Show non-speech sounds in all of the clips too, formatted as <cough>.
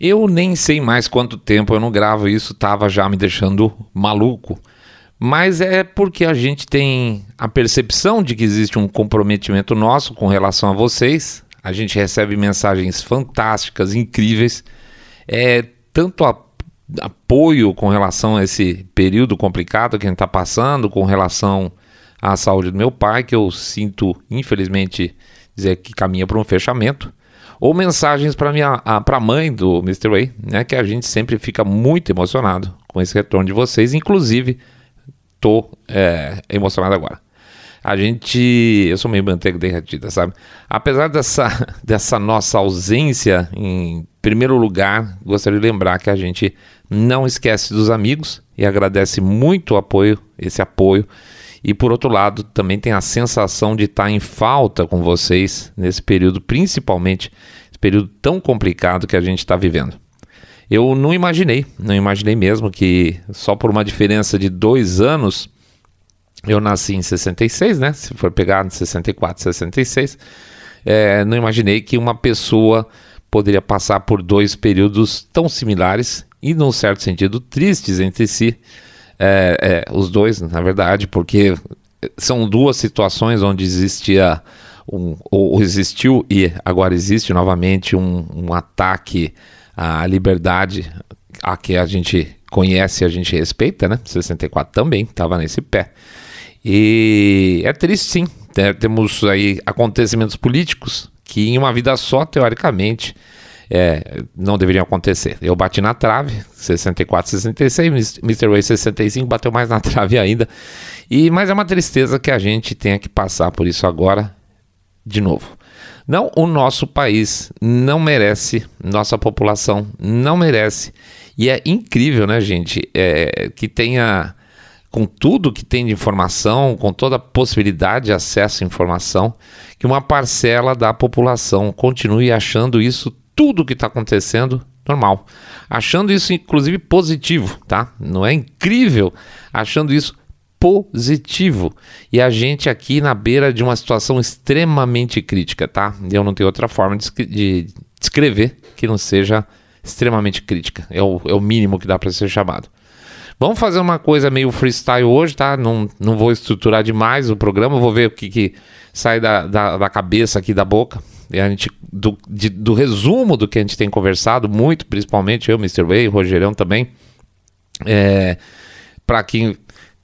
Eu nem sei mais quanto tempo eu não gravo isso, tava já me deixando maluco. Mas é porque a gente tem a percepção de que existe um comprometimento nosso com relação a vocês. A gente recebe mensagens fantásticas, incríveis. É tanto a, apoio com relação a esse período complicado que a gente está passando, com relação à saúde do meu pai, que eu sinto, infelizmente, dizer que caminha para um fechamento ou mensagens para minha para a mãe do Mr. Way, né, que a gente sempre fica muito emocionado com esse retorno de vocês, inclusive tô é, emocionado agora. A gente, eu sou meio manteiga derretida, sabe? Apesar dessa <laughs> dessa nossa ausência, em primeiro lugar, gostaria de lembrar que a gente não esquece dos amigos e agradece muito o apoio, esse apoio e por outro lado, também tem a sensação de estar em falta com vocês nesse período, principalmente período tão complicado que a gente está vivendo. Eu não imaginei, não imaginei mesmo que só por uma diferença de dois anos, eu nasci em 66, né? Se for pegar em 64, 66, é, não imaginei que uma pessoa poderia passar por dois períodos tão similares e, num certo sentido, tristes entre si é, é, os dois, na verdade, porque são duas situações onde existia um, ou existiu e agora existe novamente um, um ataque à liberdade a que a gente conhece e a gente respeita, né? 64 também estava nesse pé. E é triste sim. Temos aí acontecimentos políticos que em uma vida só, teoricamente, é, não deveriam acontecer. Eu bati na trave, 64, 66, Mr. Way 65 bateu mais na <laughs> trave ainda. E mas é uma tristeza que a gente tenha que passar por isso agora de novo. Não, o nosso país não merece, nossa população não merece. E é incrível, né, gente, é, que tenha com tudo que tem de informação, com toda a possibilidade de acesso à informação, que uma parcela da população continue achando isso tudo que está acontecendo normal. Achando isso, inclusive, positivo, tá? Não é incrível? Achando isso positivo. E a gente aqui na beira de uma situação extremamente crítica, tá? Eu não tenho outra forma de, de descrever que não seja extremamente crítica. É o, é o mínimo que dá para ser chamado. Vamos fazer uma coisa meio freestyle hoje, tá? Não, não vou estruturar demais o programa, vou ver o que, que sai da, da, da cabeça aqui da boca e a gente, do, de, do resumo do que a gente tem conversado, muito, principalmente eu, Mr. Way, Rogerão também, é, para quem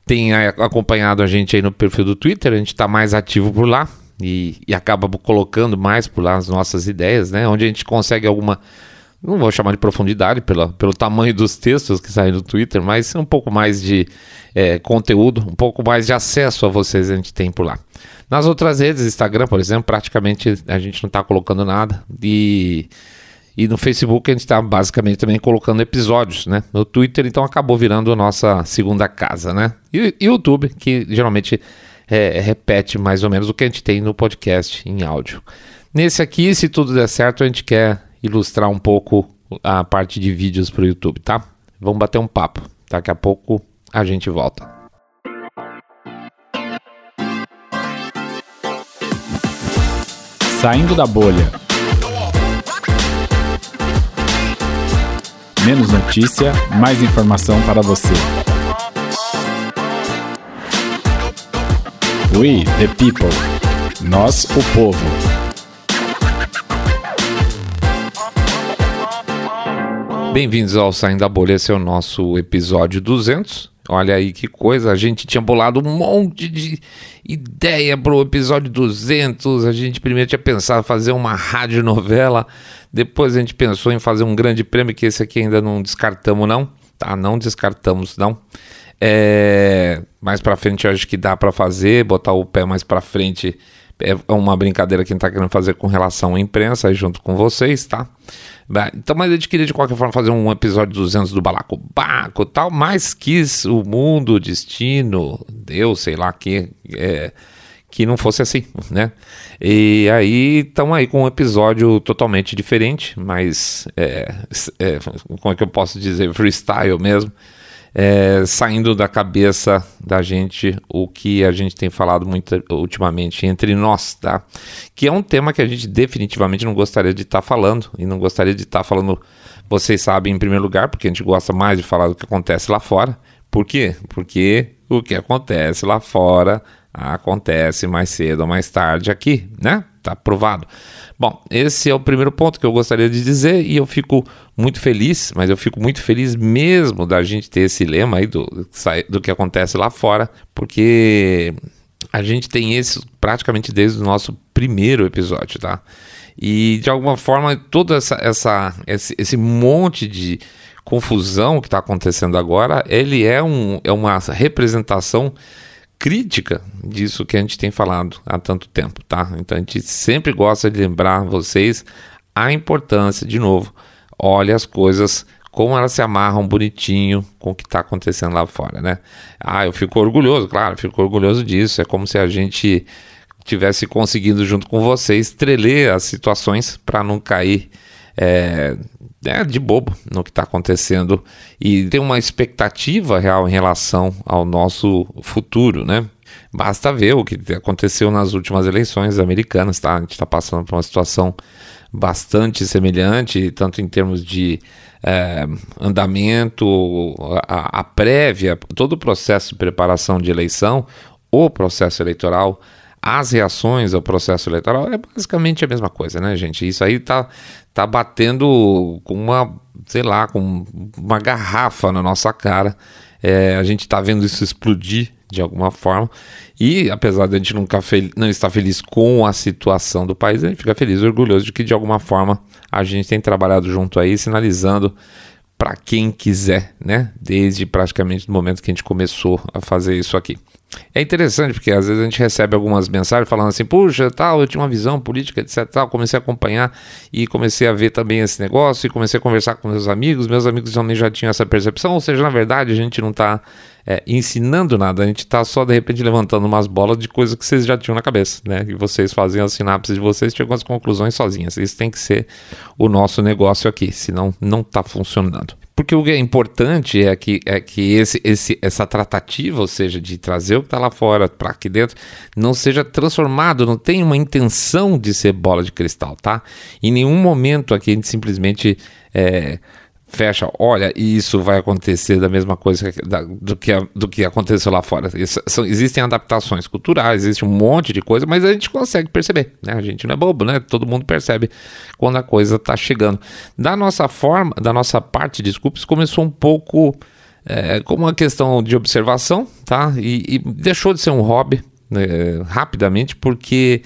tem acompanhado a gente aí no perfil do Twitter, a gente está mais ativo por lá e, e acaba colocando mais por lá as nossas ideias, né? Onde a gente consegue alguma não vou chamar de profundidade pela, pelo tamanho dos textos que saem no Twitter, mas um pouco mais de é, conteúdo, um pouco mais de acesso a vocês a gente tem por lá. Nas outras redes, Instagram, por exemplo, praticamente a gente não está colocando nada. E, e no Facebook a gente está basicamente também colocando episódios, né? No Twitter, então acabou virando a nossa segunda casa, né? E, YouTube, que geralmente é, repete mais ou menos o que a gente tem no podcast em áudio. Nesse aqui, se tudo der certo, a gente quer ilustrar um pouco a parte de vídeos para o YouTube, tá? Vamos bater um papo. Daqui a pouco a gente volta. Saindo da bolha. Menos notícia, mais informação para você. We, the people. Nós, o povo. Bem-vindos ao Saindo da Bolha, esse é o nosso episódio 200. Olha aí que coisa, a gente tinha bolado um monte de ideia para o episódio 200. A gente primeiro tinha pensado em fazer uma radionovela, depois a gente pensou em fazer um grande prêmio, que esse aqui ainda não descartamos não, tá? Não descartamos não. É... Mais para frente eu acho que dá para fazer, botar o pé mais para frente é uma brincadeira que a gente está querendo fazer com relação à imprensa, aí junto com vocês, tá? Então, mas gente queria de qualquer forma fazer um episódio 200 do Balacobaco e tal, mas quis o mundo, o destino, Deus, sei lá, que, é, que não fosse assim, né? E aí estamos aí com um episódio totalmente diferente, mas é, é, como é que eu posso dizer, freestyle mesmo. É, saindo da cabeça da gente o que a gente tem falado muito ultimamente entre nós, tá? Que é um tema que a gente definitivamente não gostaria de estar tá falando e não gostaria de estar tá falando, vocês sabem, em primeiro lugar, porque a gente gosta mais de falar do que acontece lá fora. Por quê? Porque o que acontece lá fora acontece mais cedo ou mais tarde aqui, né? Tá provado. Bom, esse é o primeiro ponto que eu gostaria de dizer e eu fico muito feliz, mas eu fico muito feliz mesmo da gente ter esse lema aí do, do que acontece lá fora, porque a gente tem esse praticamente desde o nosso primeiro episódio, tá? E de alguma forma toda essa, essa esse, esse monte de confusão que está acontecendo agora, ele é, um, é uma representação crítica disso que a gente tem falado há tanto tempo, tá? Então a gente sempre gosta de lembrar vocês a importância, de novo, olhe as coisas como elas se amarram bonitinho com o que está acontecendo lá fora, né? Ah, eu fico orgulhoso, claro, fico orgulhoso disso. É como se a gente tivesse conseguido junto com vocês treler as situações para não cair é, é, de bobo no que está acontecendo e ter uma expectativa real em relação ao nosso futuro, né? Basta ver o que aconteceu nas últimas eleições americanas, tá? A gente está passando por uma situação bastante semelhante, tanto em termos de é, andamento, a, a prévia, todo o processo de preparação de eleição, o processo eleitoral as reações ao processo eleitoral é basicamente a mesma coisa, né, gente? Isso aí tá, tá batendo com uma, sei lá, com uma garrafa na nossa cara. É, a gente tá vendo isso explodir de alguma forma. E apesar de a gente nunca não estar feliz com a situação do país, a gente fica feliz orgulhoso de que de alguma forma a gente tem trabalhado junto aí, sinalizando para quem quiser, né? Desde praticamente o momento que a gente começou a fazer isso aqui. É interessante porque às vezes a gente recebe algumas mensagens falando assim, puxa, tal, eu tinha uma visão política, etc, tal, comecei a acompanhar e comecei a ver também esse negócio e comecei a conversar com meus amigos, meus amigos também já tinham essa percepção, ou seja, na verdade a gente não está é, ensinando nada, a gente está só de repente levantando umas bolas de coisas que vocês já tinham na cabeça, né, e vocês fazem as sinapses de vocês chegam às conclusões sozinhas, isso tem que ser o nosso negócio aqui, senão não está funcionando. Porque o que é importante é que, é que esse, esse, essa tratativa, ou seja, de trazer o que está lá fora para aqui dentro, não seja transformado, não tem uma intenção de ser bola de cristal, tá? Em nenhum momento aqui a gente simplesmente é, fecha, olha, isso vai acontecer da mesma coisa da, do, que, do que aconteceu lá fora. Isso, são, existem adaptações culturais, existe um monte de coisa, mas a gente consegue perceber, né? A gente não é bobo, né? Todo mundo percebe quando a coisa está chegando. Da nossa forma, da nossa parte, desculpe, isso começou um pouco é, como uma questão de observação, tá? E, e deixou de ser um hobby né, rapidamente, porque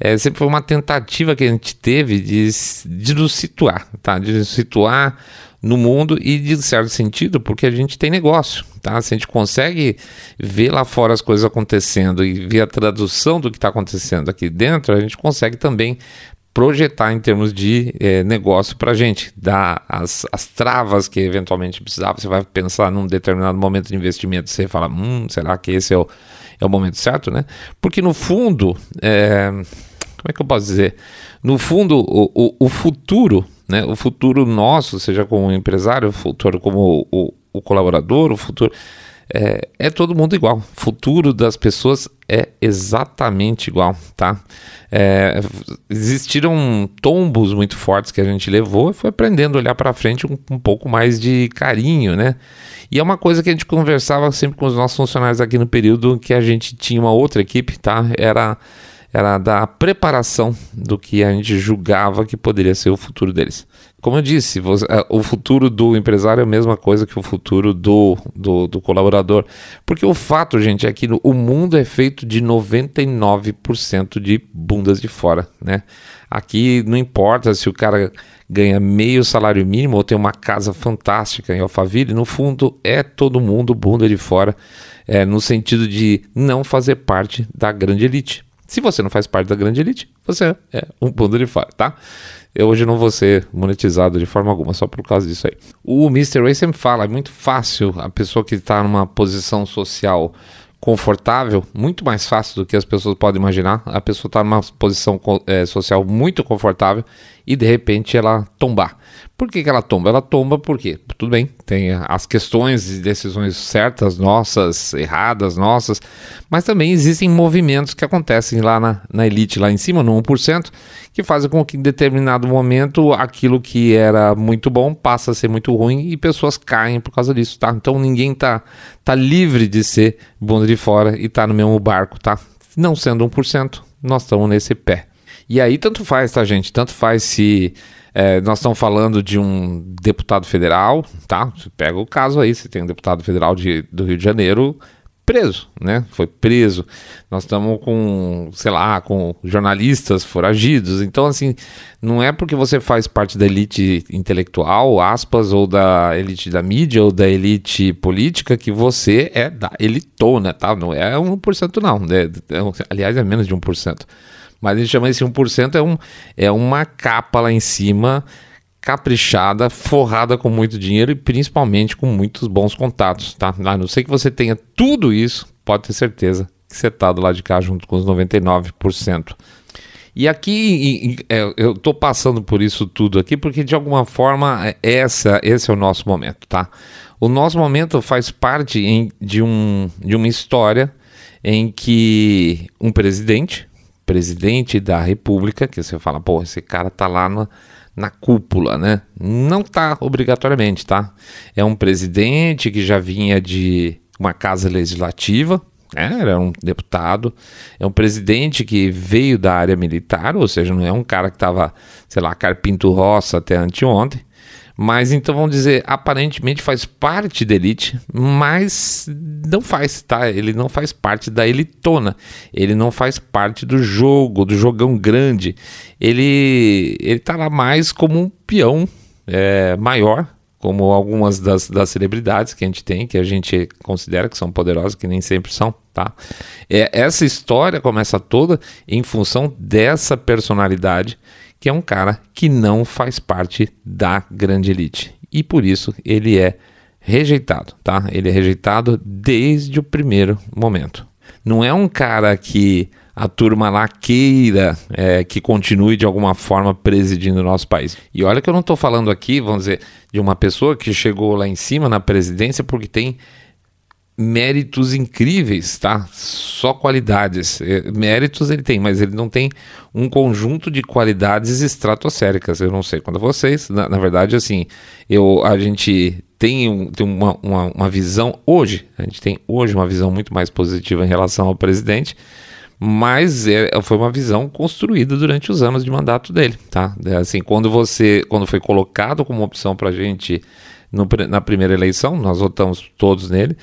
é, sempre foi uma tentativa que a gente teve de, de nos situar, tá? De nos situar no mundo e de certo sentido porque a gente tem negócio, tá? Se a gente consegue ver lá fora as coisas acontecendo e ver a tradução do que está acontecendo aqui dentro, a gente consegue também projetar em termos de é, negócio para a gente, dar as, as travas que eventualmente precisava. Você vai pensar num determinado momento de investimento, você fala, hum, será que esse é o, é o momento certo, né? Porque no fundo, é, como é que eu posso dizer? No fundo, o, o, o futuro né? O futuro nosso, seja como empresário, o futuro como o, o colaborador, o futuro. É, é, todo mundo igual. O futuro das pessoas é exatamente igual, tá? É, existiram tombos muito fortes que a gente levou e foi aprendendo a olhar para frente com um, um pouco mais de carinho, né? E é uma coisa que a gente conversava sempre com os nossos funcionários aqui no período que a gente tinha uma outra equipe, tá? Era era da preparação do que a gente julgava que poderia ser o futuro deles. Como eu disse, é, o futuro do empresário é a mesma coisa que o futuro do, do, do colaborador. Porque o fato, gente, é que o mundo é feito de 99% de bundas de fora, né? Aqui não importa se o cara ganha meio salário mínimo ou tem uma casa fantástica em Alphaville, no fundo é todo mundo bunda de fora, é, no sentido de não fazer parte da grande elite. Se você não faz parte da grande elite, você é um ponto de fora, tá? Eu hoje não vou ser monetizado de forma alguma, só por causa disso aí. O Mr. Ray sempre fala, é muito fácil a pessoa que está numa posição social confortável, muito mais fácil do que as pessoas podem imaginar. A pessoa está numa posição é, social muito confortável e de repente ela tombar. Por que, que ela tomba? Ela tomba porque, tudo bem, tem as questões e decisões certas nossas, erradas nossas, mas também existem movimentos que acontecem lá na, na elite, lá em cima, no 1%, que fazem com que em determinado momento aquilo que era muito bom passa a ser muito ruim e pessoas caem por causa disso, tá? Então ninguém tá, tá livre de ser bunda de fora e tá no mesmo barco, tá? Não sendo 1%, nós estamos nesse pé. E aí tanto faz, tá, gente? Tanto faz se é, nós estamos falando de um deputado federal, tá? Você pega o caso aí, você tem um deputado federal de, do Rio de Janeiro preso, né? Foi preso. Nós estamos com, sei lá, com jornalistas foragidos. Então, assim, não é porque você faz parte da elite intelectual, aspas, ou da elite da mídia, ou da elite política, que você é da elitona, tá? Não é 1% não. É, é, aliás, é menos de 1%. Mas a gente chama esse 1% é, um, é uma capa lá em cima, caprichada, forrada com muito dinheiro e principalmente com muitos bons contatos, tá? A não sei que você tenha tudo isso, pode ter certeza que você está do lado de cá junto com os 99%. E aqui é, eu estou passando por isso tudo aqui porque de alguma forma é, essa, esse é o nosso momento, tá? O nosso momento faz parte em, de, um, de uma história em que um presidente, presidente da República, que você fala, pô, esse cara tá lá na, na cúpula, né? Não tá obrigatoriamente, tá? É um presidente que já vinha de uma casa legislativa, né? era um deputado, é um presidente que veio da área militar, ou seja, não é um cara que estava, sei lá, carpinto roça até anteontem, mas então vamos dizer, aparentemente faz parte da elite, mas não faz, tá? Ele não faz parte da elitona. Ele não faz parte do jogo, do jogão grande. Ele ele tá lá mais como um peão é, maior, como algumas das, das celebridades que a gente tem, que a gente considera que são poderosas, que nem sempre são, tá? É, essa história começa toda em função dessa personalidade que é um cara que não faz parte da grande elite. E por isso ele é rejeitado, tá? Ele é rejeitado desde o primeiro momento. Não é um cara que a turma lá queira é, que continue de alguma forma presidindo o nosso país. E olha que eu não estou falando aqui, vamos dizer, de uma pessoa que chegou lá em cima na presidência porque tem méritos incríveis, tá? Só qualidades. É, méritos ele tem, mas ele não tem um conjunto de qualidades estratosféricas. Eu não sei quando vocês, na, na, verdade, assim, eu a gente tem, um, tem uma, uma, uma, visão hoje, a gente tem hoje uma visão muito mais positiva em relação ao presidente, mas é, foi uma visão construída durante os anos de mandato dele, tá? É, assim, quando você, quando foi colocado como opção para a gente no, na primeira eleição, nós votamos todos nele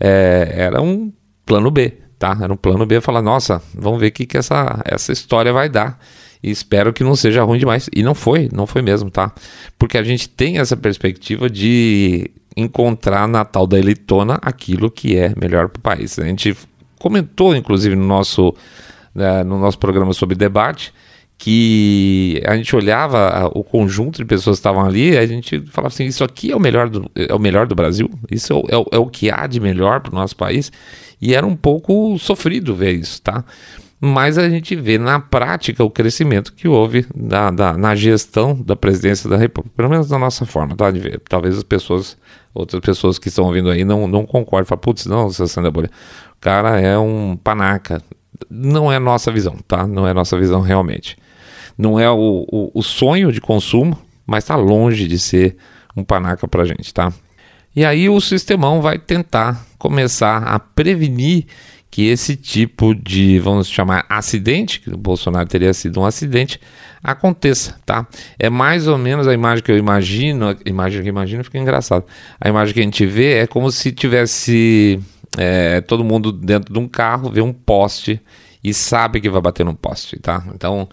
é, era um plano B, tá? Era um plano B, falar, nossa, vamos ver o que, que essa, essa história vai dar. E espero que não seja ruim demais. E não foi, não foi mesmo, tá? Porque a gente tem essa perspectiva de encontrar na tal da elitona aquilo que é melhor para o país. A gente comentou, inclusive, no nosso, né, no nosso programa sobre debate, que a gente olhava o conjunto de pessoas que estavam ali, a gente falava assim, isso aqui é o melhor do, é o melhor do Brasil, isso é é é o que há de melhor para o nosso país, e era um pouco sofrido ver isso, tá? Mas a gente vê na prática o crescimento que houve da, da, na gestão da presidência da República, pelo menos da nossa forma, tá? De ver. Talvez as pessoas, outras pessoas que estão ouvindo aí não, não concordem, falam, putz, não, Sandra Bolha, o cara é um panaca. Não é nossa visão, tá? Não é nossa visão realmente não é o, o, o sonho de consumo, mas está longe de ser um panaca para a gente, tá? E aí o sistemão vai tentar começar a prevenir que esse tipo de, vamos chamar, acidente, que o Bolsonaro teria sido um acidente, aconteça, tá? É mais ou menos a imagem que eu imagino, a imagem que eu imagino fica engraçado. A imagem que a gente vê é como se tivesse é, todo mundo dentro de um carro, vê um poste e sabe que vai bater num poste, tá? Então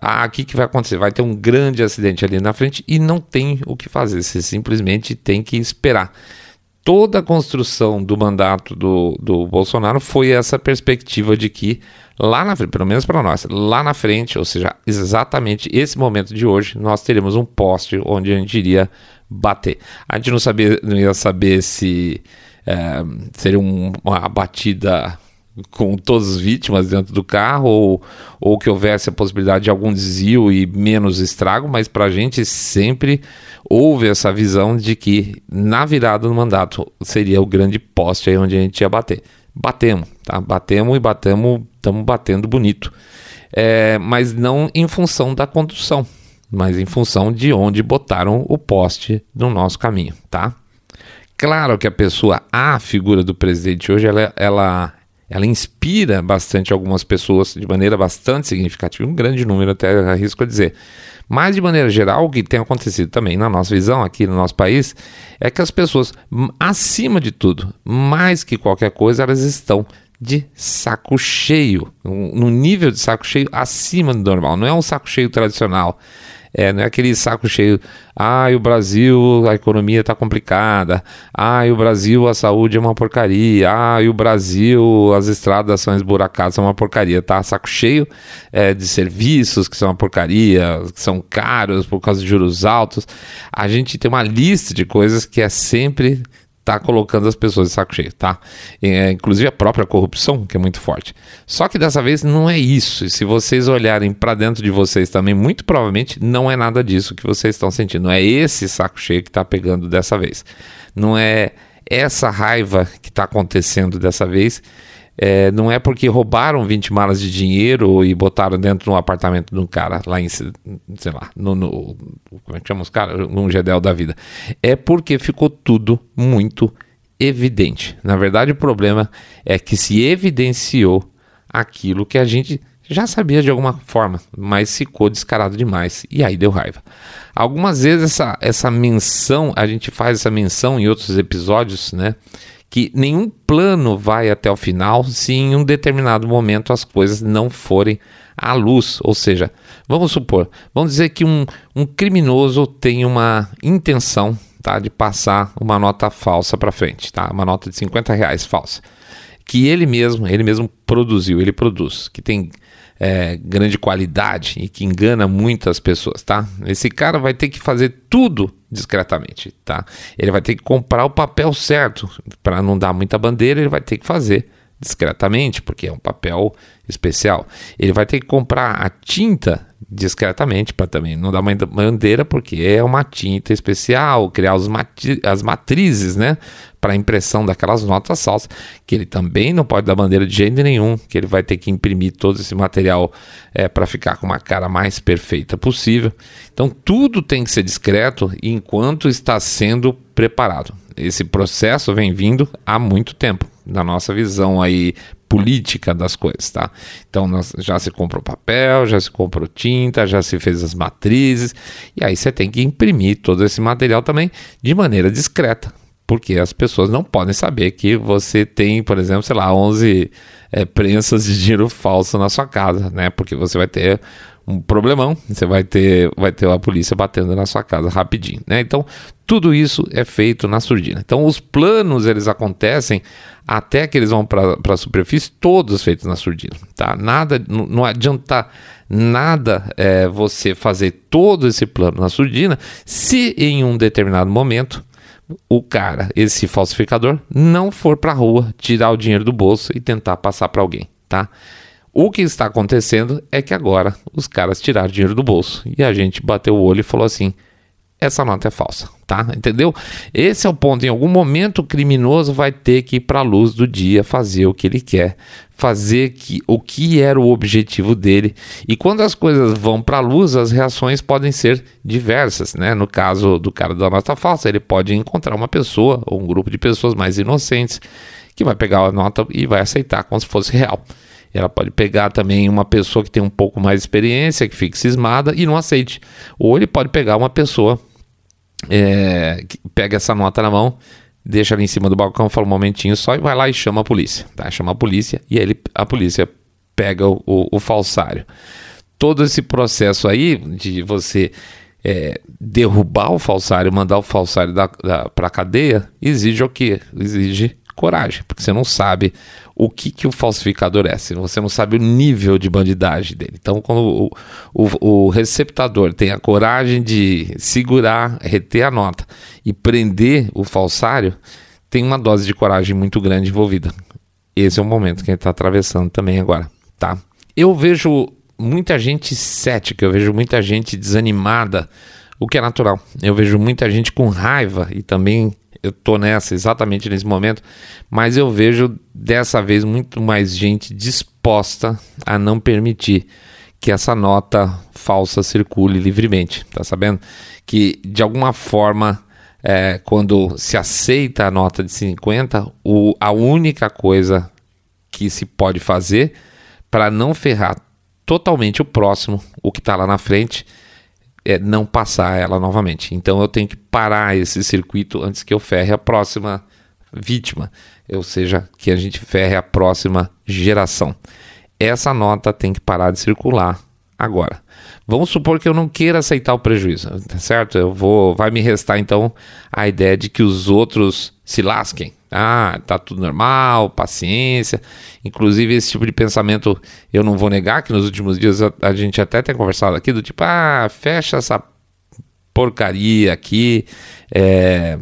ah, o que, que vai acontecer? Vai ter um grande acidente ali na frente e não tem o que fazer, você simplesmente tem que esperar. Toda a construção do mandato do, do Bolsonaro foi essa perspectiva de que lá na frente, pelo menos para nós, lá na frente, ou seja, exatamente esse momento de hoje, nós teremos um poste onde a gente iria bater. A gente não, sabia, não ia saber se é, seria um, uma batida com todas as vítimas dentro do carro ou, ou que houvesse a possibilidade de algum desvio e menos estrago, mas para a gente sempre houve essa visão de que na virada do mandato seria o grande poste aí onde a gente ia bater. Batemos, tá? Batemos e batemos, estamos batendo bonito. É, mas não em função da condução, mas em função de onde botaram o poste no nosso caminho, tá? Claro que a pessoa, a figura do presidente hoje, ela, ela ela inspira bastante algumas pessoas de maneira bastante significativa, um grande número até arrisco a dizer. Mas de maneira geral, o que tem acontecido também na nossa visão aqui no nosso país é que as pessoas, acima de tudo, mais que qualquer coisa, elas estão de saco cheio, no nível de saco cheio acima do normal. Não é um saco cheio tradicional é, não é aquele saco cheio. Ah, o Brasil, a economia está complicada. Ah, o Brasil, a saúde é uma porcaria. Ah, o Brasil, as estradas são esburacadas, são uma porcaria. Tá saco cheio é, de serviços que são uma porcaria, que são caros por causa de juros altos. A gente tem uma lista de coisas que é sempre tá colocando as pessoas de saco cheio, tá? É, inclusive a própria corrupção, que é muito forte. Só que dessa vez não é isso. E se vocês olharem para dentro de vocês também, muito provavelmente não é nada disso que vocês estão sentindo. Não é esse saco cheio que está pegando dessa vez. Não é essa raiva que está acontecendo dessa vez é, não é porque roubaram 20 malas de dinheiro e botaram dentro de um apartamento de um cara lá em, sei lá, no, no como é que chama os caras? Num Gedel da vida. É porque ficou tudo muito evidente. Na verdade, o problema é que se evidenciou aquilo que a gente já sabia de alguma forma, mas ficou descarado demais e aí deu raiva. Algumas vezes essa, essa menção, a gente faz essa menção em outros episódios, né? Que nenhum plano vai até o final se em um determinado momento as coisas não forem à luz. Ou seja, vamos supor, vamos dizer que um, um criminoso tem uma intenção tá, de passar uma nota falsa para frente, tá? uma nota de 50 reais falsa, que ele mesmo, ele mesmo produziu, ele produz, que tem é, grande qualidade e que engana muitas pessoas, tá? Esse cara vai ter que fazer tudo discretamente, tá? Ele vai ter que comprar o papel certo para não dar muita bandeira, ele vai ter que fazer discretamente, porque é um papel especial. Ele vai ter que comprar a tinta discretamente para também não dar uma bandeira, porque é uma tinta especial, criar os matri as matrizes, né, para impressão daquelas notas falsas, que ele também não pode dar bandeira de jeito nenhum, que ele vai ter que imprimir todo esse material é, para ficar com uma cara mais perfeita possível. Então tudo tem que ser discreto enquanto está sendo preparado. Esse processo vem vindo há muito tempo, na nossa visão aí política das coisas, tá? Então nós, já se comprou papel, já se comprou tinta, já se fez as matrizes, e aí você tem que imprimir todo esse material também de maneira discreta, porque as pessoas não podem saber que você tem, por exemplo, sei lá, 11 é, prensas de dinheiro falso na sua casa, né? Porque você vai ter um problemão, você vai ter, vai ter a polícia batendo na sua casa rapidinho, né? Então, tudo isso é feito na surdina. Então, os planos, eles acontecem até que eles vão para a superfície, todos feitos na surdina, tá? Nada, não, adianta nada é, você fazer todo esse plano na surdina se em um determinado momento o cara, esse falsificador, não for para a rua tirar o dinheiro do bolso e tentar passar para alguém, tá? O que está acontecendo é que agora os caras tiraram dinheiro do bolso e a gente bateu o olho e falou assim: essa nota é falsa, tá? Entendeu? Esse é o ponto. Em algum momento o criminoso vai ter que ir para a luz do dia fazer o que ele quer, fazer que, o que era o objetivo dele. E quando as coisas vão para a luz, as reações podem ser diversas, né? No caso do cara da nota falsa, ele pode encontrar uma pessoa ou um grupo de pessoas mais inocentes que vai pegar a nota e vai aceitar como se fosse real. Ela pode pegar também uma pessoa que tem um pouco mais de experiência, que fique cismada e não aceite. Ou ele pode pegar uma pessoa é, que pega essa nota na mão, deixa ali em cima do balcão, fala um momentinho só e vai lá e chama a polícia. Tá? Chama a polícia e ele, a polícia pega o, o, o falsário. Todo esse processo aí de você é, derrubar o falsário, mandar o falsário para a cadeia, exige o quê? Exige coragem, porque você não sabe o que, que o falsificador é, você não sabe o nível de bandidagem dele. Então, quando o, o, o receptador tem a coragem de segurar, reter a nota e prender o falsário, tem uma dose de coragem muito grande envolvida. esse é o momento que a gente está atravessando também agora, tá? Eu vejo muita gente cética, eu vejo muita gente desanimada, o que é natural. Eu vejo muita gente com raiva e também eu tô nessa exatamente nesse momento, mas eu vejo dessa vez muito mais gente disposta a não permitir que essa nota falsa circule livremente, tá sabendo? Que de alguma forma, é, quando se aceita a nota de 50, o, a única coisa que se pode fazer para não ferrar totalmente o próximo, o que está lá na frente, é não passar ela novamente. Então eu tenho que parar esse circuito antes que eu ferre a próxima vítima, ou seja, que a gente ferre a próxima geração. Essa nota tem que parar de circular agora. Vamos supor que eu não queira aceitar o prejuízo, tá certo? Eu vou, vai me restar então a ideia de que os outros se lasquem. Ah, tá tudo normal, paciência. Inclusive esse tipo de pensamento eu não vou negar que nos últimos dias a, a gente até tem conversado aqui do tipo, ah, fecha essa porcaria aqui é,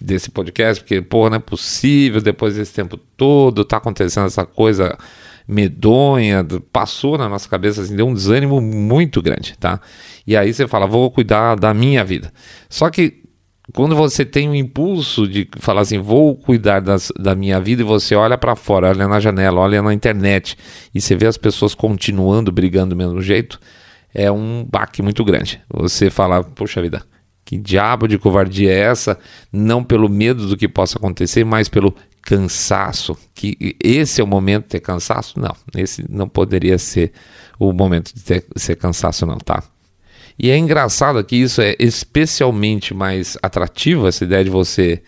desse podcast, porque, porra, não é possível, depois desse tempo todo, tá acontecendo essa coisa medonha, passou na nossa cabeça, assim, deu um desânimo muito grande, tá? E aí você fala, vou cuidar da minha vida. Só que quando você tem o impulso de falar assim, vou cuidar das, da minha vida, e você olha para fora, olha na janela, olha na internet, e você vê as pessoas continuando brigando do mesmo jeito, é um baque muito grande. Você fala, poxa vida, que diabo de covardia é essa? Não pelo medo do que possa acontecer, mas pelo cansaço. Que esse é o momento de ter cansaço? Não, esse não poderia ser o momento de ter, ser cansaço, não, tá? E é engraçado que isso é especialmente mais atrativo, essa ideia de você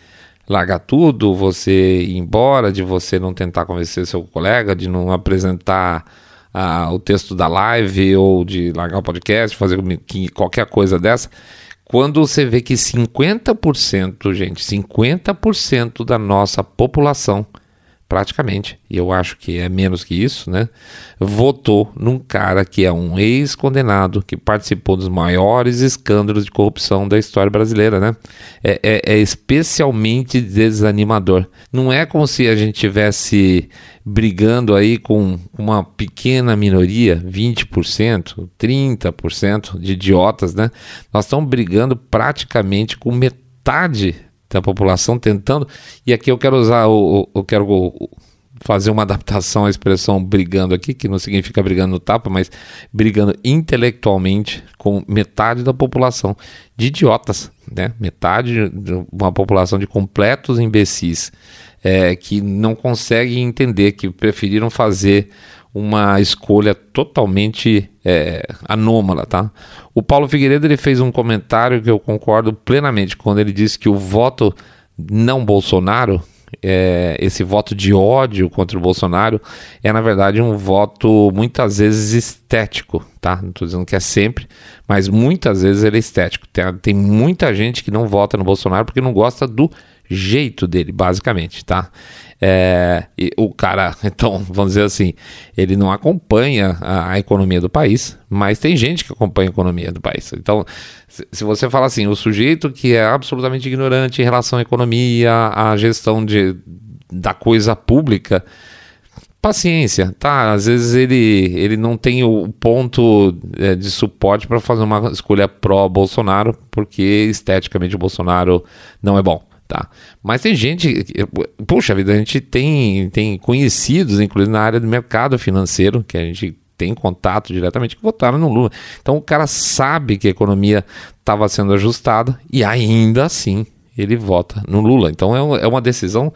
largar tudo, você ir embora, de você não tentar convencer seu colega, de não apresentar ah, o texto da live ou de largar o podcast, fazer qualquer coisa dessa. Quando você vê que 50%, gente, 50% da nossa população praticamente, e eu acho que é menos que isso, né? Votou num cara que é um ex-condenado que participou dos maiores escândalos de corrupção da história brasileira, né? É, é, é especialmente desanimador. Não é como se a gente tivesse brigando aí com uma pequena minoria, 20%, 30% de idiotas, né? Nós estamos brigando praticamente com metade da população tentando. E aqui eu quero usar o, eu quero fazer uma <laughs> adaptação à expressão brigando aqui, que não significa brigando no tapa, mas brigando intelectualmente com metade da população de idiotas, né? Metade de uma população de completos imbecis é, que não conseguem entender, que preferiram fazer uma escolha totalmente é, anômala, tá? O Paulo Figueiredo ele fez um comentário que eu concordo plenamente quando ele disse que o voto não Bolsonaro, é, esse voto de ódio contra o Bolsonaro, é na verdade um voto muitas vezes estético, tá? Não estou dizendo que é sempre, mas muitas vezes ele é estético. Tem, tem muita gente que não vota no Bolsonaro porque não gosta do jeito dele, basicamente, tá? É, o cara, <laughs> então, vamos dizer assim, ele não acompanha a, a, economia do país, mas tem gente que acompanha a economia do país. Então, se, se, você fala assim, o sujeito que é absolutamente ignorante em relação à economia, à gestão de, da coisa pública, paciência, tá? Às vezes ele, ele não tem o ponto é, de suporte para fazer uma escolha pró-Bolsonaro, porque esteticamente o Bolsonaro não é bom tá? Mas tem gente, puxa vida, a gente tem, tem conhecidos, inclusive na área do mercado financeiro, que a gente tem contato diretamente, que votaram no Lula. Então o cara sabe que a economia estava sendo ajustada e ainda assim ele vota no Lula. Então é, é uma decisão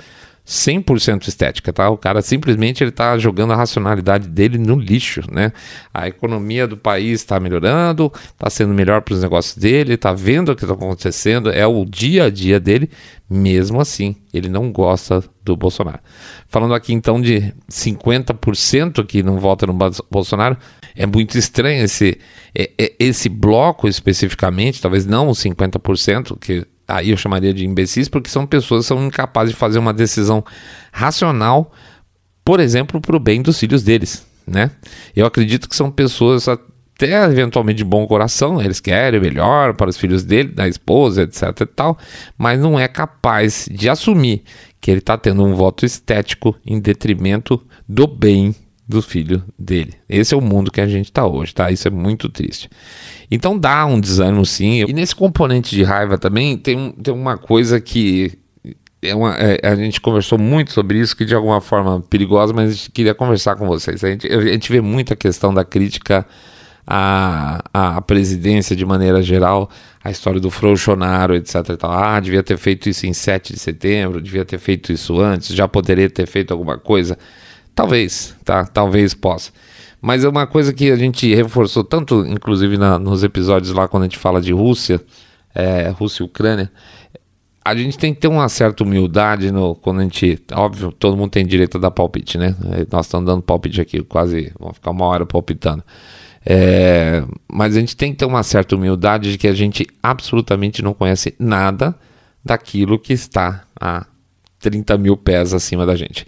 100% estética, tá? O cara simplesmente ele tá jogando a racionalidade dele no lixo, né? A economia do país está melhorando, está sendo melhor para os negócios dele, está vendo o que está acontecendo, é o dia a dia dele, mesmo assim, ele não gosta do Bolsonaro. Falando aqui então de 50% que não vota no Bolsonaro, é muito estranho esse, é, é, esse bloco especificamente, talvez não os 50%, que aí eu chamaria de imbecis, porque são pessoas que são incapazes de fazer uma decisão racional, por exemplo, para o bem dos filhos deles. Né? Eu acredito que são pessoas até eventualmente de bom coração, eles querem o melhor para os filhos dele, da esposa, etc e tal, mas não é capaz de assumir que ele está tendo um voto estético em detrimento do bem do filho dele. Esse é o mundo que a gente está hoje, tá? Isso é muito triste. Então dá um desânimo sim. E nesse componente de raiva também tem, tem uma coisa que é uma, é, a gente conversou muito sobre isso, que de alguma forma perigosa, mas a gente queria conversar com vocês. A gente, a gente vê muita questão da crítica à, à presidência de maneira geral, a história do Frouxonaro, etc. E tal. Ah, devia ter feito isso em 7 de setembro, devia ter feito isso antes, já poderia ter feito alguma coisa. Talvez, tá? Talvez possa. Mas é uma coisa que a gente reforçou tanto, inclusive na, nos episódios lá quando a gente fala de Rússia, é, Rússia e Ucrânia, a gente tem que ter uma certa humildade no, quando a gente. Óbvio, todo mundo tem direito a dar palpite, né? Nós estamos dando palpite aqui, quase. Vamos ficar uma hora palpitando. É, mas a gente tem que ter uma certa humildade de que a gente absolutamente não conhece nada daquilo que está a 30 mil pés acima da gente.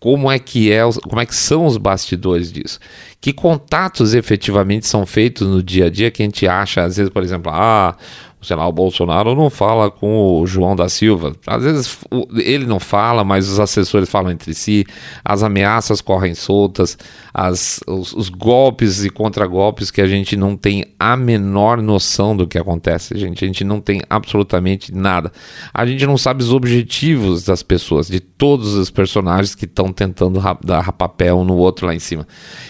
Como é que é, como é que são os bastidores disso? Que contatos efetivamente são feitos no dia a dia que a gente acha, às vezes, por exemplo, ah, sei lá, o Bolsonaro não fala com o João da Silva. Às vezes ele não fala, mas os assessores falam entre si, as ameaças correm soltas, as, os, os golpes e contragolpes que a gente não tem a menor noção do que acontece, gente. A gente não tem absolutamente nada. A gente não sabe os objetivos das pessoas, de todos os personagens que estão tentando dar papel no outro lá em cima.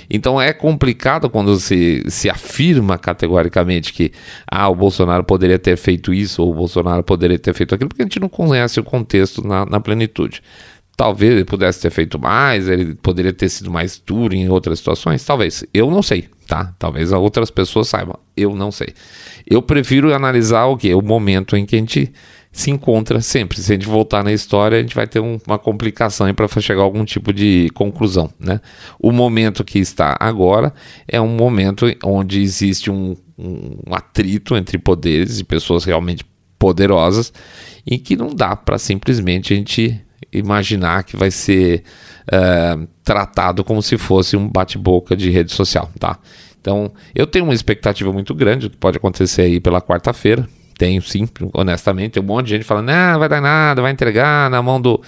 Então é complicado quando se, se afirma categoricamente que ah, o Bolsonaro poderia ter feito isso ou o Bolsonaro poderia ter feito aquilo, porque a gente não conhece o contexto na, na plenitude. Talvez ele pudesse ter feito mais, ele poderia ter sido mais duro em outras situações, talvez. Eu não sei, tá? Talvez outras pessoas saibam, eu não sei. Eu prefiro analisar o que? O momento em que a gente se encontra sempre. Se a gente voltar na história, a gente vai ter um, uma complicação para chegar a algum tipo de conclusão, né? O momento que está agora é um momento onde existe um, um atrito entre poderes e pessoas realmente poderosas e que não dá para simplesmente a gente imaginar que vai ser uh, tratado como se fosse um bate-boca de rede social, tá? Então, eu tenho uma expectativa muito grande do que pode acontecer aí pela quarta-feira. Tenho sim, honestamente. Tem um monte de gente falando, não, vai dar nada, vai entregar na mão do,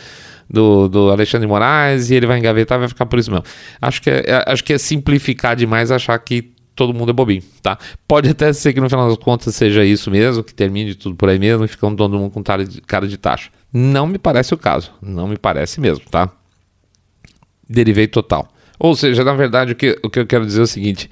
do, do, Alexandre Moraes e ele vai engavetar vai ficar por isso mesmo. Acho que, é, é, acho que é simplificar demais achar que todo mundo é bobinho, tá? Pode até ser que no final das contas seja isso mesmo, que termine tudo por aí mesmo e ficando todo mundo com cara de, taxa. Não me parece o caso, não me parece mesmo, tá? Derivei total. Ou seja, na verdade, o que, o que eu quero dizer é o seguinte: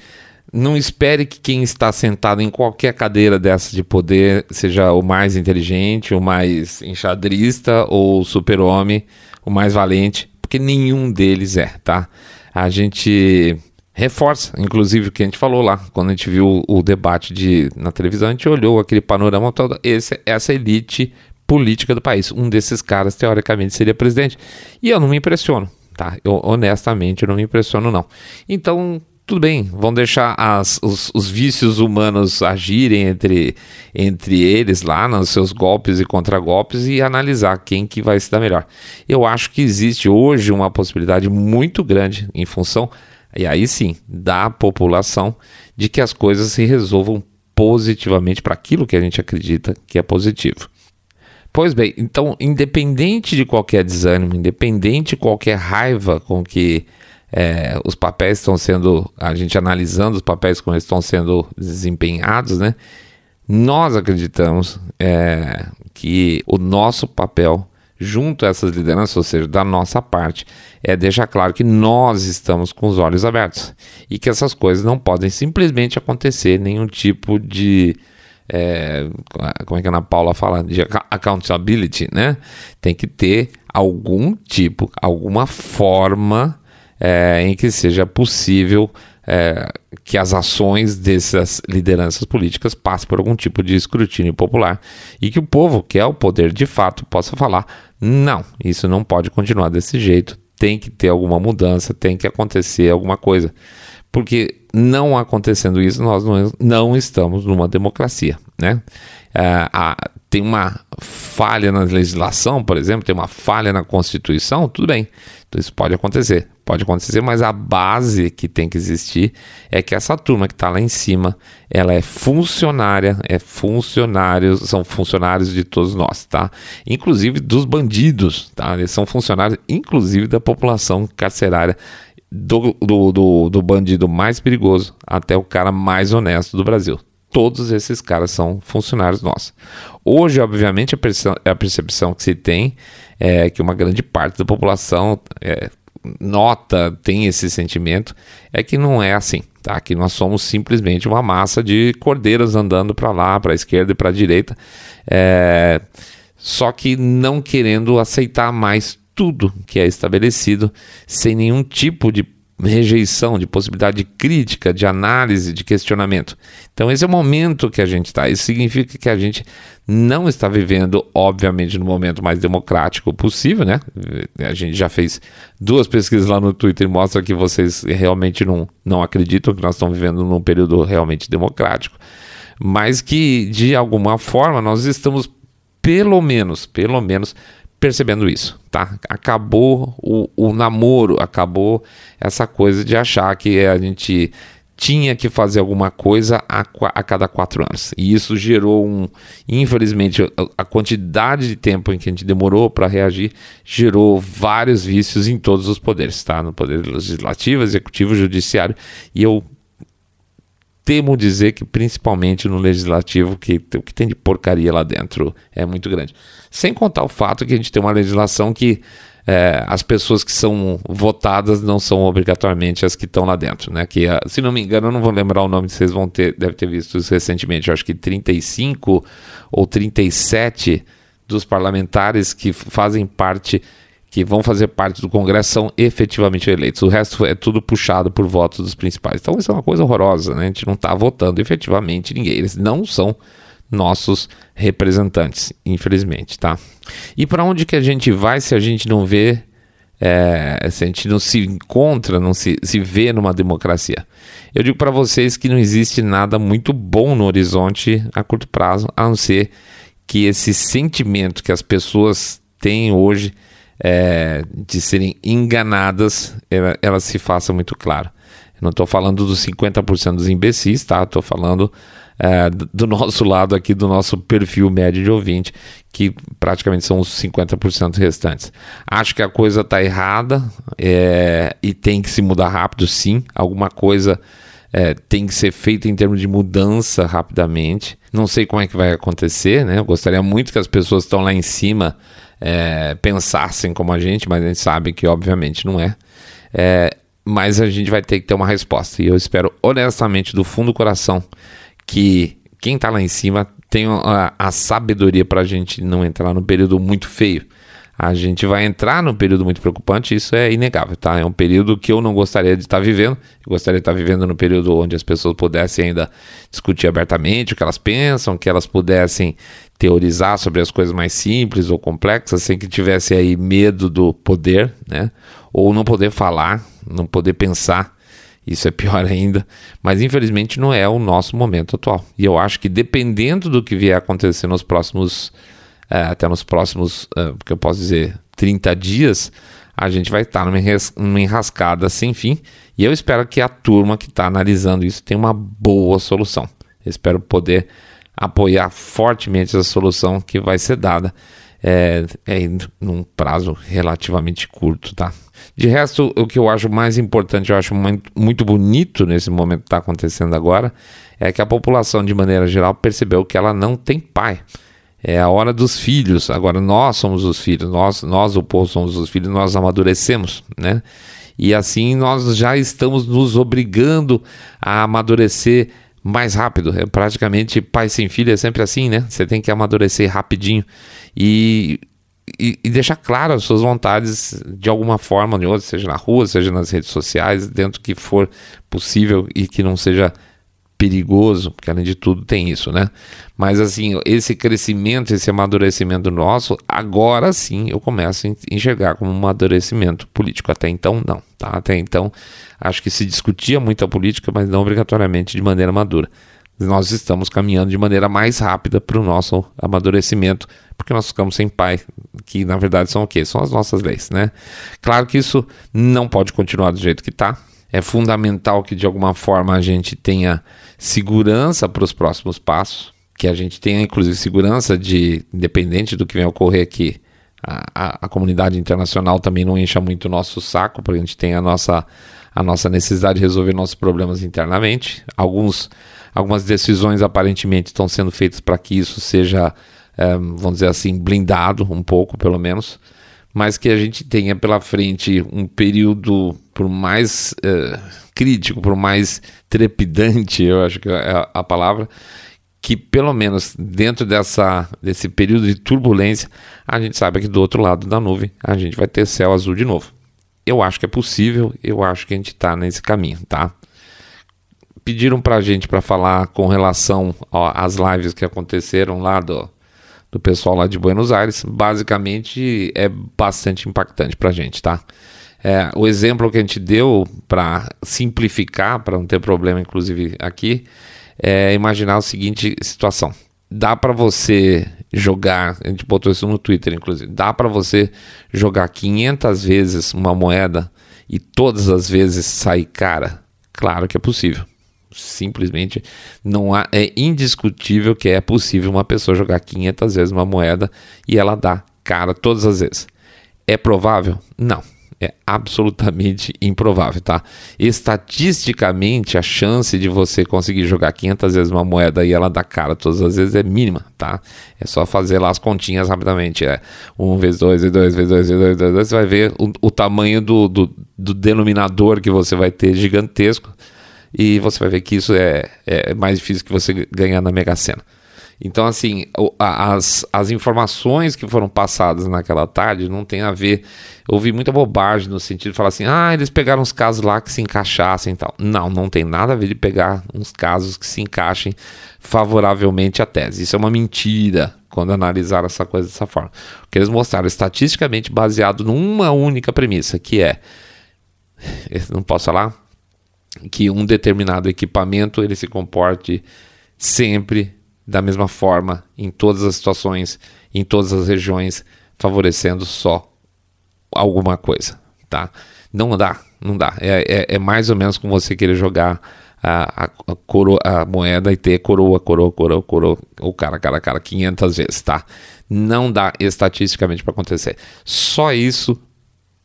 não espere que quem está sentado em qualquer cadeira dessa de poder seja o mais inteligente, o mais enxadrista ou super-homem, o mais valente, porque nenhum deles é, tá? A gente reforça, inclusive, o que a gente falou lá, quando a gente viu o, debate de, na televisão, a gente olhou aquele panorama todo, esse, essa elite política do país. Um desses caras, teoricamente, seria presidente. E eu não me impressiono, tá? Eu, honestamente, eu não me impressiono, não. Então, tudo bem, vão deixar as, os, os, vícios humanos agirem entre, entre eles lá nos seus golpes e contragolpes e analisar quem que vai se dar melhor. Eu acho que existe hoje uma possibilidade muito grande em função e aí sim, da população, de que as coisas se resolvam positivamente para aquilo que a gente acredita que é positivo. Pois bem, então, independente de qualquer desânimo, independente de qualquer raiva com que é, os papéis estão sendo, a gente analisando os papéis como eles estão sendo desempenhados, né? Nós acreditamos é, que o nosso papel junto a essas lideranças, ou seja, da nossa parte, é deixar claro que nós estamos com os olhos abertos e que essas coisas não podem simplesmente acontecer, nenhum tipo de. É, como é que a Ana Paula fala? De accountability, né? Tem que ter algum tipo, alguma forma é, em que seja possível é, que as ações dessas lideranças políticas passem por algum tipo de escrutínio popular e que o povo, que é o poder de fato, possa falar: não, isso não pode continuar desse jeito, tem que ter alguma mudança, tem que acontecer alguma coisa. Porque não acontecendo isso, nós não, não estamos numa democracia. Né? É, tem uma falha na legislação, por exemplo, tem uma falha na Constituição, tudo bem, então isso pode acontecer pode acontecer, mas a base que tem que existir é que essa turma que está lá em cima, ela é funcionária, é funcionários, são funcionários de todos nós, tá? Inclusive dos bandidos, tá? Eles são funcionários, inclusive da população carcerária do, do, do, do bandido mais perigoso até o cara mais honesto do Brasil. Todos esses caras são funcionários nossos. Hoje, obviamente, a, percepção, a percepção que se tem é que uma grande parte da população é, nota, tem esse sentimento, é que não é assim, tá? Que nós somos simplesmente uma massa de cordeiras andando para lá, para a esquerda e para a direita, é, só que não querendo aceitar mais tudo que é estabelecido, sem nenhum tipo de rejeição, de possibilidade de crítica, de análise, de questionamento. Então, esse é o momento que a gente está. Isso significa que a gente não está vivendo, obviamente, no momento mais democrático possível, né? A gente já fez duas pesquisas lá no Twitter e mostra que vocês realmente não, não acreditam que nós estamos vivendo num período realmente democrático, mas que, de alguma forma, nós estamos, pelo menos, pelo menos, percebendo isso, tá? Acabou o, o namoro, acabou essa coisa de achar que a gente tinha que fazer alguma coisa a, a, cada quatro anos. E isso gerou um. Infelizmente, a, quantidade de tempo em que a gente demorou para reagir gerou vários vícios em todos os poderes, tá? No poder legislativo, executivo, judiciário. E eu temo dizer que principalmente no legislativo, que o que tem de porcaria lá dentro é muito grande. Sem contar o fato que a gente tem uma legislação que é, as pessoas que são votadas não são obrigatoriamente as que estão lá dentro, né? Que, ah, se não me engano, eu não vou lembrar o nome, vocês vão ter, deve ter visto isso recentemente, eu acho que 35 ou 37 dos parlamentares que fazem parte que vão fazer parte do Congresso são efetivamente eleitos. O resto é tudo puxado por votos dos principais. Então isso é uma coisa horrorosa, né? A gente não está votando efetivamente ninguém. Eles não são nossos representantes, infelizmente, tá? E para onde que a gente vai se a gente não vê, é, se a gente não se encontra, não se, se vê numa democracia? Eu digo para vocês que não existe nada muito bom no horizonte a curto prazo, a não ser que esse sentimento que as pessoas têm hoje é, de serem enganadas, ela, ela, se faça muito claro. Não estou falando dos 50% dos imbecis, tá? Estou falando é, do nosso lado aqui, do nosso perfil médio de ouvinte, que praticamente são os 50% restantes. Acho que a coisa está errada é, e tem que se mudar rápido, sim. Alguma coisa é, tem que ser feita em termos de mudança rapidamente. Não sei como é que vai acontecer, né? Eu gostaria muito que as pessoas que estão lá em cima é, pensassem como a gente, mas a gente sabe que obviamente não é. é. Mas a gente vai ter que ter uma resposta. E eu espero honestamente, do fundo do coração, que quem está lá em cima tenha a, a sabedoria para a gente não entrar num período muito feio. A gente vai entrar num período muito preocupante, isso é inegável, tá? É um período que eu não gostaria de estar vivendo. Eu gostaria de estar vivendo no período onde as pessoas pudessem ainda discutir abertamente o que elas pensam, que elas pudessem teorizar sobre as coisas mais simples ou complexas sem que tivesse aí medo do poder, né? Ou não poder falar, não poder pensar. Isso é pior <laughs> ainda, mas infelizmente não é o nosso momento atual. E eu acho que dependendo do que vier acontecer nos próximos, é, até nos próximos, é, que eu posso dizer, 30 dias, a gente vai estar numa, enrascada sem fim. E eu espero que a turma que está analisando isso tenha uma boa solução. Espero poder apoiar fortemente essa solução que vai ser dada é, é, num prazo relativamente curto, tá? De resto, o que eu acho mais importante, eu acho muito bonito nesse momento que está acontecendo agora, é que a população, de maneira geral, percebeu que ela não tem pai. É a hora dos filhos. Agora nós somos os filhos, nós, nós o povo somos os filhos, nós amadurecemos, né? E assim nós já estamos nos obrigando a amadurecer mais rápido. É praticamente pai sem filho é sempre assim, né? Você tem que amadurecer rapidinho e, e, e, deixar claro as suas vontades de alguma forma ou de outra, seja na rua, seja nas redes sociais, dentro que for possível e que não seja perigoso, porque além de tudo tem isso, né? Mas assim, esse crescimento, esse amadurecimento nosso, agora sim eu começo a enxergar como um amadurecimento político. Até então, não, tá? Até então, acho que se discutia muito a política, mas não obrigatoriamente de maneira madura. Nós estamos caminhando de maneira mais rápida para o nosso amadurecimento, porque nós ficamos sem pai que na verdade são o quê? São as nossas leis, né? Claro que isso não pode continuar do jeito que está. É fundamental que de alguma forma a gente tenha segurança para os próximos passos, que a gente tenha inclusive segurança de, independente do que venha ocorrer aqui, a, a, a comunidade internacional também não encha muito o nosso saco, para a gente tenha a nossa, a nossa necessidade de resolver nossos problemas internamente. Alguns, algumas decisões aparentemente estão sendo feitas para que isso seja, é, vamos dizer assim, blindado um pouco, pelo menos, mas que a gente tenha pela frente um período, por mais é, crítico, por mais trepidante, eu acho que é a palavra, que pelo menos dentro dessa, desse período de turbulência, a gente sabe que do outro lado da nuvem a gente vai ter céu azul de novo. Eu acho que é possível, eu acho que a gente está nesse caminho, tá? Pediram para a gente para falar com relação às lives que aconteceram lá do, do pessoal lá de Buenos Aires. Basicamente é bastante impactante para a gente, tá? É, o exemplo que a gente deu para simplificar, para não ter problema, inclusive aqui, é imaginar a seguinte situação: dá para você jogar, a gente botou isso no Twitter, inclusive, dá para você jogar 500 vezes uma moeda e todas as vezes sair cara? Claro que é possível. Simplesmente não há, é indiscutível que é possível uma pessoa jogar 500 vezes uma moeda e ela dá cara todas as vezes. É provável? Não é absolutamente improvável, tá? Estatisticamente, a chance de você conseguir jogar 500 vezes uma moeda e ela dar cara todas as vezes é mínima, tá? É só fazer lá as continhas rapidamente, é 1 vezes 2 vezes 2 vezes 2 vezes 2 vezes 2, você vai ver o, o tamanho do, do, do, denominador que você vai ter gigantesco e você vai ver que isso é, é mais difícil que você ganhar na Mega Sena. Então, assim, as, as informações que foram passadas naquela tarde não tem a ver. Eu ouvi muita bobagem no sentido de falar assim: ah, eles pegaram uns casos lá que se encaixassem e tal. Não, não tem nada a ver de pegar uns casos que se encaixem favoravelmente à tese. Isso é uma mentira quando analisaram essa coisa dessa forma. O que eles mostraram estatisticamente baseado numa única premissa, que é. Não posso falar? Que um determinado equipamento ele se comporte sempre da mesma forma em todas as situações, em todas as regiões, favorecendo só alguma coisa, tá? Não dá, não dá. É, é, é mais ou menos como você querer jogar a, a, a, a moeda e ter coroa, coroa, coroa, coroa, o cara, cara, cara, 500 vezes, tá? Não dá estatisticamente para acontecer. Só isso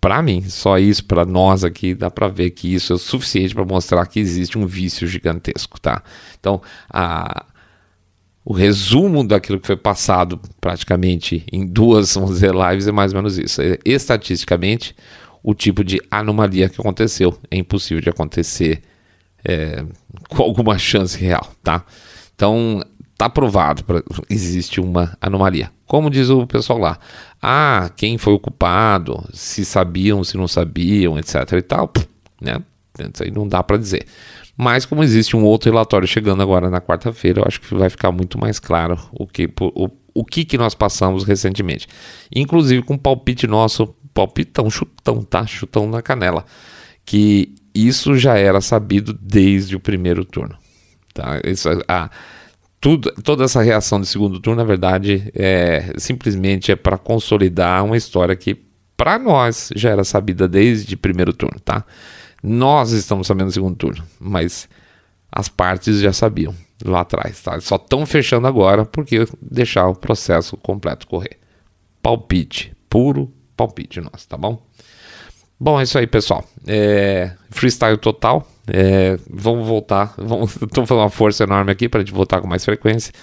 para mim, só isso para nós aqui dá para ver que isso é o suficiente para mostrar que existe um vício gigantesco, tá? Então, a o resumo daquilo que foi passado praticamente em duas, vamos dizer, lives é mais ou menos isso. É, estatisticamente, o tipo de anomalia que aconteceu é impossível de acontecer é, com alguma chance real, tá? Então, tá provado, pra, existe uma anomalia. Como diz o pessoal lá, ah, quem foi o culpado, se sabiam, se não sabiam, etc e tal, né? Isso aí não dá para dizer. Mas como existe um outro relatório chegando agora na quarta-feira, eu acho que vai ficar muito mais claro o que, o, o que, que nós passamos recentemente. Inclusive com palpite nosso, palpitão, chutão, tá? Chutão na canela. Que isso já era sabido desde o primeiro turno. Tá? Isso, tudo, toda essa reação de segundo turno, na verdade, é simplesmente é para consolidar uma história que para nós já era sabida desde o primeiro turno, tá? Nós estamos sabendo no segundo turno, mas as partes já sabiam lá atrás, tá? Só estão fechando agora porque deixar o processo completo correr. Palpite, puro palpite nosso, tá bom? Bom, é isso aí, pessoal. É, freestyle total. É, vamos voltar. Estou <laughs> fazendo uma força enorme aqui para a gente voltar com mais frequência.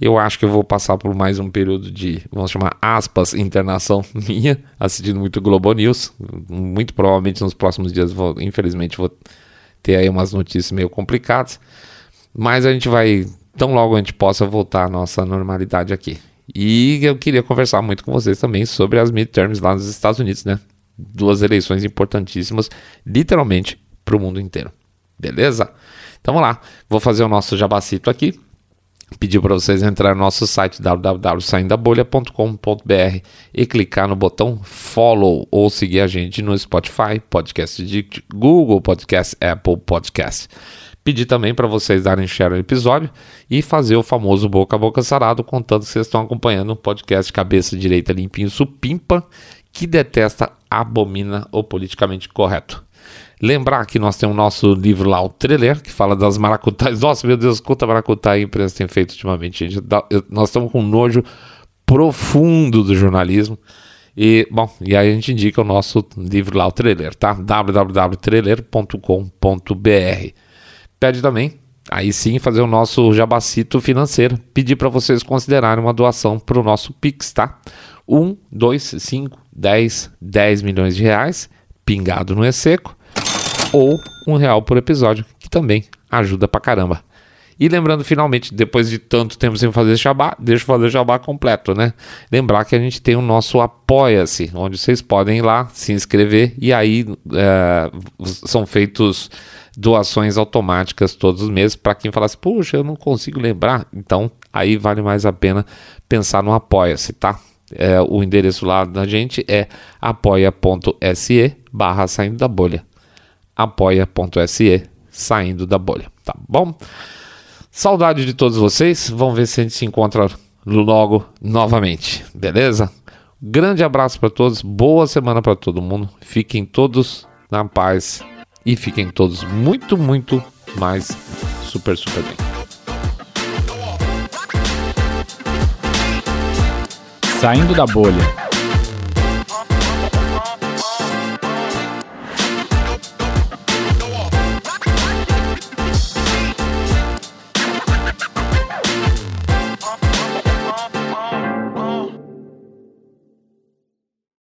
Eu acho que eu vou passar por mais um período de, vamos chamar aspas, internação <laughs> minha, assistindo muito Globo News. Muito provavelmente nos próximos dias, vou, infelizmente, vou ter aí umas notícias meio complicadas. Mas a gente vai, tão logo a gente possa voltar à nossa normalidade aqui. E eu queria conversar muito com vocês também sobre as midterms lá nos Estados Unidos, né? Duas eleições importantíssimas, literalmente, para o mundo inteiro. Beleza? Então vamos lá, vou fazer o nosso jabacito aqui pedir para vocês entrar no nosso site www.saindabolha.com.br e clicar no botão follow ou seguir a gente no Spotify, Podcast de Google Podcast, Apple Podcast. Pedir também para vocês darem share no episódio e fazer o famoso boca a boca sarado, contando que vocês estão acompanhando o podcast Cabeça Direita Limpinho Supimpa, que detesta, abomina o politicamente correto. Lembrar que nós temos o nosso livro lá, o Treler, que fala das maracutais. Nossa, meu Deus, quanta maracutaia a imprensa tem feito ultimamente, gente. Nós estamos com um nojo profundo do jornalismo. E, bom, e aí a gente indica o nosso livro lá, o Trailer, tá? www.trailer.com.br. Pede também, aí sim, fazer o nosso jabacito financeiro. Pedir para vocês considerarem uma doação para o nosso Pix, tá? 1, 2, 5, 10, 10 milhões de reais, pingado no E-Seco, ou um real por episódio, que também ajuda pra caramba. E lembrando, finalmente, depois de tanto tempo sem fazer jabá, deixa eu fazer jabá completo, né? Lembrar que a gente tem o nosso Apoia-se, onde vocês podem ir lá se inscrever e aí é, são feitos doações automáticas todos os meses para quem falasse, puxa, eu não consigo lembrar. Então, aí vale mais a pena pensar no Apoia-se, tá? É, o endereço lá da gente é apoia.se barra saindo da bolha. apoia.se saindo da bolha, tá bom? Saudade de todos vocês. Vamos ver se a gente se encontra logo novamente, beleza? Grande abraço para todos, boa semana para todo mundo. Fiquem todos na paz e fiquem todos muito, muito mais super, super bem. Saindo da bolha.